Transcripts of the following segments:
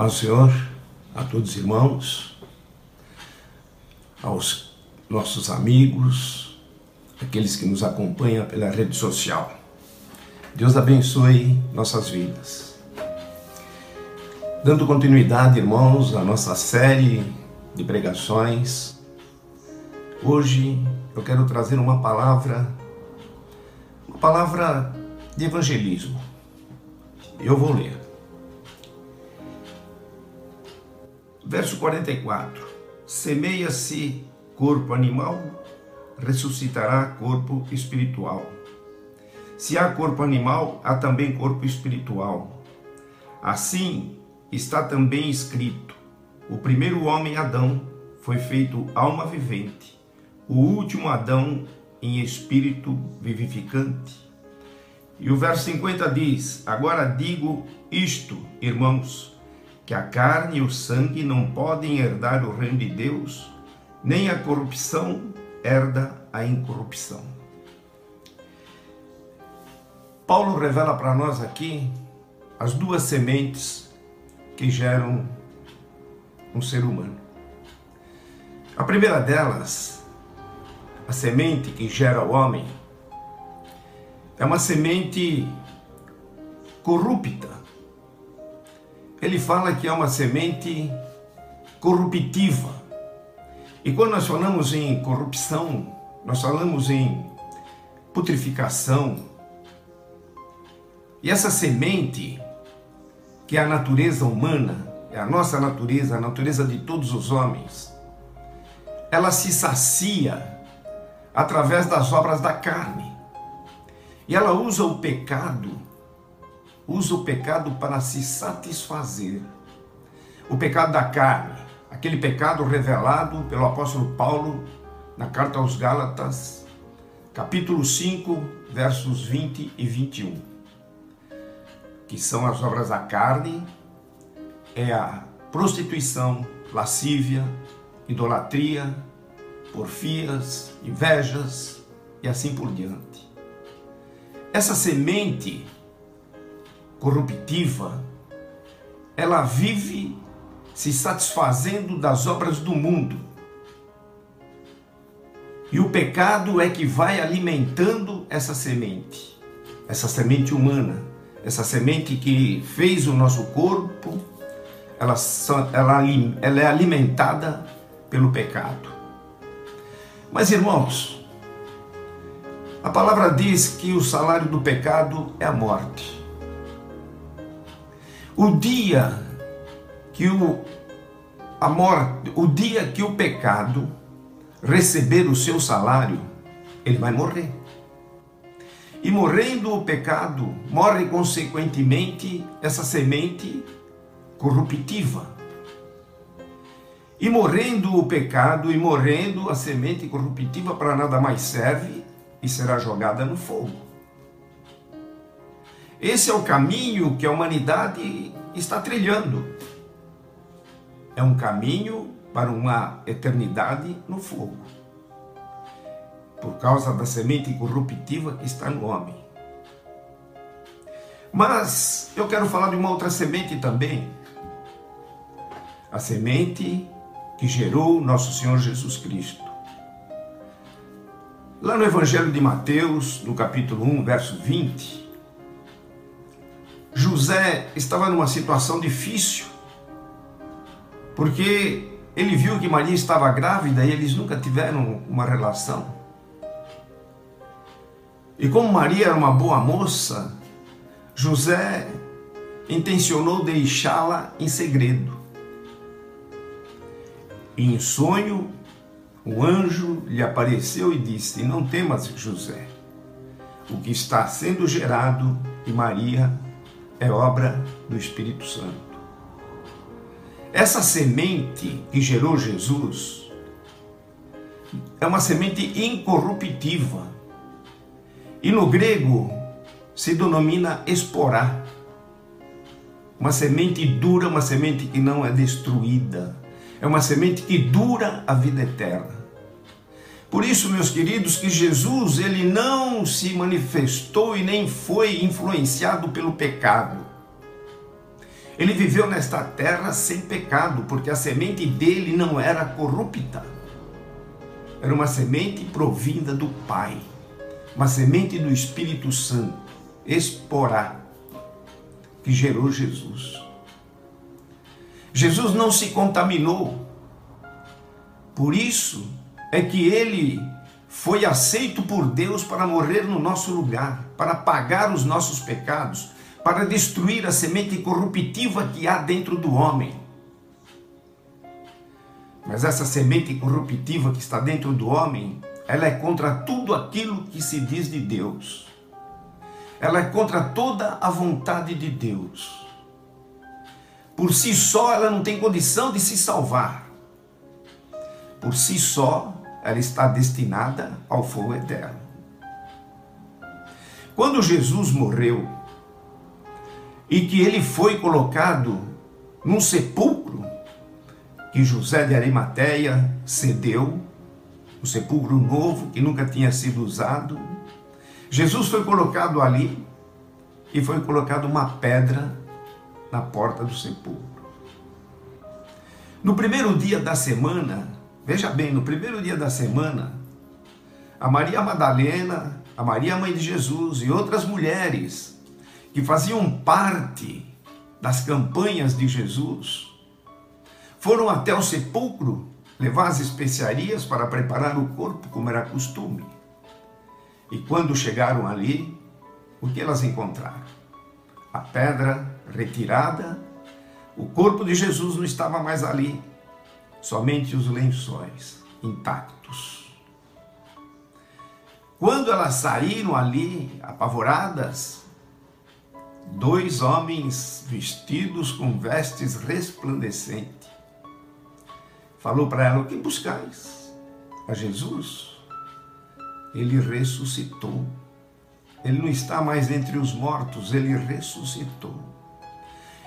Ao Senhor, a todos os irmãos, aos nossos amigos, aqueles que nos acompanham pela rede social. Deus abençoe nossas vidas. Dando continuidade, irmãos, à nossa série de pregações, hoje eu quero trazer uma palavra, uma palavra de evangelismo. Eu vou ler. Verso 44: Semeia-se corpo animal, ressuscitará corpo espiritual. Se há corpo animal, há também corpo espiritual. Assim está também escrito: o primeiro homem, Adão, foi feito alma vivente, o último Adão em espírito vivificante. E o verso 50 diz: Agora digo isto, irmãos que a carne e o sangue não podem herdar o reino de Deus, nem a corrupção herda a incorrupção. Paulo revela para nós aqui as duas sementes que geram um ser humano. A primeira delas, a semente que gera o homem, é uma semente corrupta, ele fala que é uma semente corruptiva. E quando nós falamos em corrupção, nós falamos em putrificação. E essa semente, que é a natureza humana, é a nossa natureza, a natureza de todos os homens, ela se sacia através das obras da carne. E ela usa o pecado usa o pecado para se satisfazer. O pecado da carne, aquele pecado revelado pelo apóstolo Paulo na carta aos Gálatas, capítulo 5, versos 20 e 21, que são as obras da carne, é a prostituição, lascívia, idolatria, porfias, invejas e assim por diante. Essa semente corruptiva, ela vive se satisfazendo das obras do mundo. E o pecado é que vai alimentando essa semente, essa semente humana, essa semente que fez o nosso corpo, ela, ela, ela é alimentada pelo pecado. Mas irmãos, a palavra diz que o salário do pecado é a morte. O dia que o a morte, o dia que o pecado receber o seu salário, ele vai morrer. E morrendo o pecado, morre consequentemente essa semente corruptiva. E morrendo o pecado e morrendo a semente corruptiva para nada mais serve e será jogada no fogo. Esse é o caminho que a humanidade está trilhando. É um caminho para uma eternidade no fogo. Por causa da semente corruptiva que está no homem. Mas eu quero falar de uma outra semente também. A semente que gerou nosso Senhor Jesus Cristo. Lá no Evangelho de Mateus, no capítulo 1, verso 20, José estava numa situação difícil, porque ele viu que Maria estava grávida e eles nunca tiveram uma relação. E como Maria era uma boa moça, José intencionou deixá-la em segredo. E em sonho, o anjo lhe apareceu e disse: Não temas, José, o que está sendo gerado e Maria é obra do Espírito Santo. Essa semente que gerou Jesus é uma semente incorruptível. E no grego se denomina esporá. Uma semente dura, uma semente que não é destruída. É uma semente que dura a vida eterna. Por isso, meus queridos, que Jesus ele não se manifestou e nem foi influenciado pelo pecado. Ele viveu nesta terra sem pecado, porque a semente dele não era corrupta. Era uma semente provinda do Pai, uma semente do Espírito Santo, esporá, que gerou Jesus. Jesus não se contaminou, por isso é que ele foi aceito por Deus para morrer no nosso lugar, para pagar os nossos pecados, para destruir a semente corruptiva que há dentro do homem. Mas essa semente corruptiva que está dentro do homem, ela é contra tudo aquilo que se diz de Deus. Ela é contra toda a vontade de Deus. Por si só, ela não tem condição de se salvar. Por si só, ela está destinada ao fogo eterno. Quando Jesus morreu e que ele foi colocado num sepulcro que José de Arimateia cedeu, um sepulcro novo que nunca tinha sido usado, Jesus foi colocado ali e foi colocado uma pedra na porta do sepulcro. No primeiro dia da semana, Veja bem, no primeiro dia da semana, a Maria Madalena, a Maria Mãe de Jesus e outras mulheres que faziam parte das campanhas de Jesus foram até o sepulcro levar as especiarias para preparar o corpo, como era costume. E quando chegaram ali, o que elas encontraram? A pedra retirada, o corpo de Jesus não estava mais ali, somente os lençóis intactos. Quando elas saíram ali, apavoradas, dois homens vestidos com vestes resplandecentes, falou para ela: O que buscais? A Jesus? Ele ressuscitou. Ele não está mais entre os mortos, ele ressuscitou.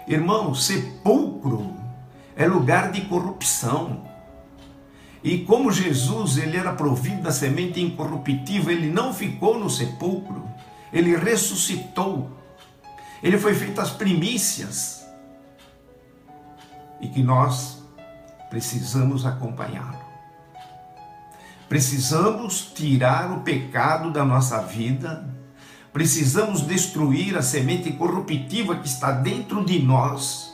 Irmão, sepulcro é lugar de corrupção. E como Jesus ele era provido da semente incorruptível, ele não ficou no sepulcro, ele ressuscitou. Ele foi feito as primícias. E que nós precisamos acompanhá-lo. Precisamos tirar o pecado da nossa vida, precisamos destruir a semente corruptiva que está dentro de nós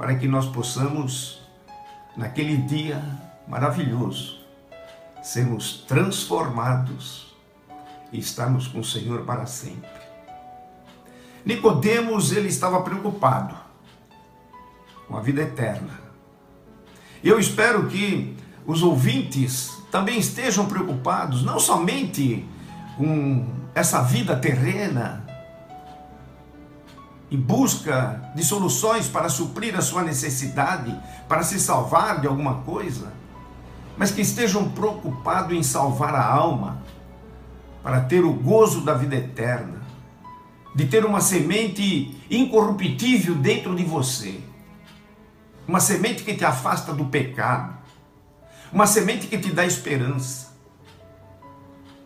para que nós possamos, naquele dia maravilhoso, sermos transformados e estarmos com o Senhor para sempre. Nicodemos, ele estava preocupado com a vida eterna. Eu espero que os ouvintes também estejam preocupados, não somente com essa vida terrena, em busca de soluções para suprir a sua necessidade, para se salvar de alguma coisa, mas que estejam preocupados em salvar a alma, para ter o gozo da vida eterna, de ter uma semente incorruptível dentro de você, uma semente que te afasta do pecado, uma semente que te dá esperança.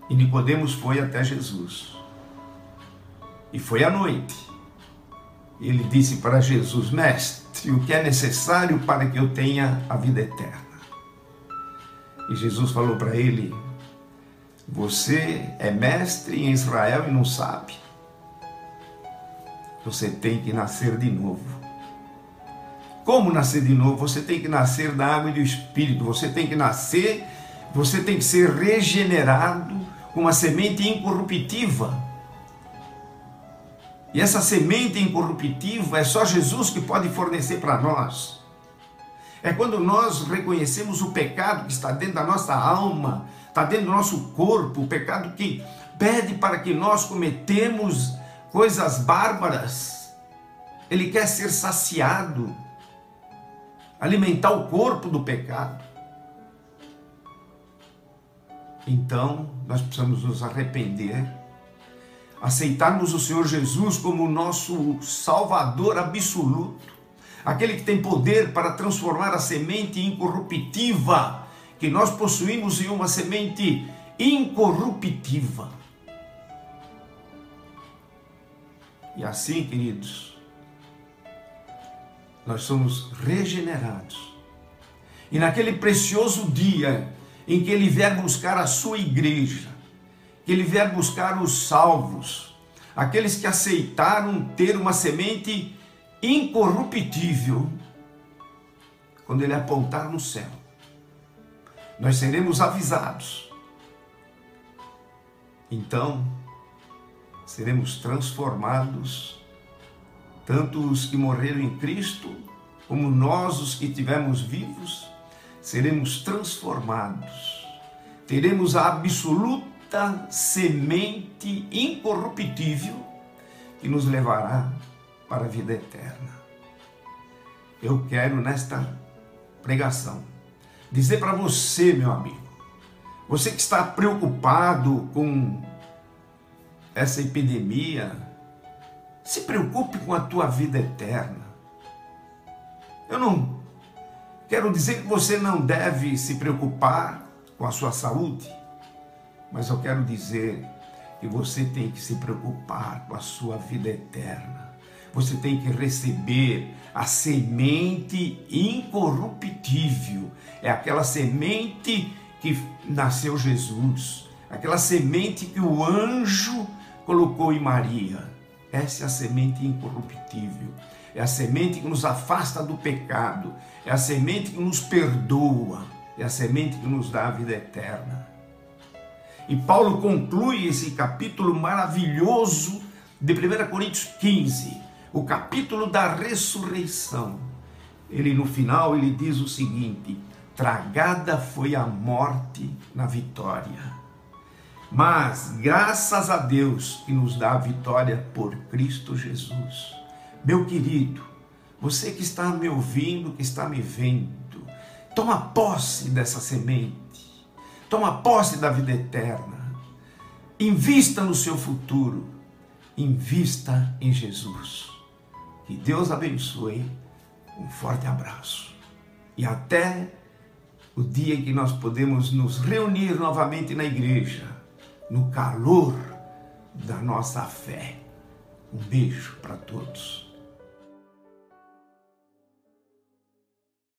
E Nicodemos foi até Jesus. E foi à noite ele disse para Jesus: Mestre, o que é necessário para que eu tenha a vida eterna? E Jesus falou para ele: Você é mestre em Israel e não sabe? Você tem que nascer de novo. Como nascer de novo? Você tem que nascer da água e do Espírito. Você tem que nascer, você tem que ser regenerado com uma semente incorruptível e essa semente incorruptível é só Jesus que pode fornecer para nós. É quando nós reconhecemos o pecado que está dentro da nossa alma, está dentro do nosso corpo, o pecado que pede para que nós cometemos coisas bárbaras. Ele quer ser saciado, alimentar o corpo do pecado. Então, nós precisamos nos arrepender aceitarmos o Senhor Jesus como nosso Salvador absoluto, aquele que tem poder para transformar a semente incorruptível que nós possuímos em uma semente incorruptível. E assim, queridos, nós somos regenerados. E naquele precioso dia em que Ele vier buscar a sua igreja, que Ele vier buscar os salvos, aqueles que aceitaram ter uma semente incorruptível, quando Ele apontar no céu, nós seremos avisados. Então, seremos transformados, tanto os que morreram em Cristo, como nós, os que tivemos vivos, seremos transformados. Teremos a absoluta semente incorruptível que nos levará para a vida eterna. Eu quero nesta pregação dizer para você, meu amigo, você que está preocupado com essa epidemia, se preocupe com a tua vida eterna. Eu não quero dizer que você não deve se preocupar com a sua saúde, mas eu quero dizer que você tem que se preocupar com a sua vida eterna. Você tem que receber a semente incorruptível. É aquela semente que nasceu Jesus, aquela semente que o anjo colocou em Maria. Essa é a semente incorruptível. É a semente que nos afasta do pecado. É a semente que nos perdoa. É a semente que nos dá a vida eterna. E Paulo conclui esse capítulo maravilhoso de 1 Coríntios 15, o capítulo da ressurreição. Ele no final ele diz o seguinte: tragada foi a morte na vitória. Mas graças a Deus que nos dá a vitória por Cristo Jesus. Meu querido, você que está me ouvindo, que está me vendo, toma posse dessa semente. Toma posse da vida eterna. Invista no seu futuro. Invista em Jesus. Que Deus abençoe. Um forte abraço. E até o dia em que nós podemos nos reunir novamente na igreja no calor da nossa fé. Um beijo para todos.